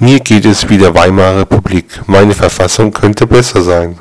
Mir geht es wie der Weimarer Republik, meine Verfassung könnte besser sein.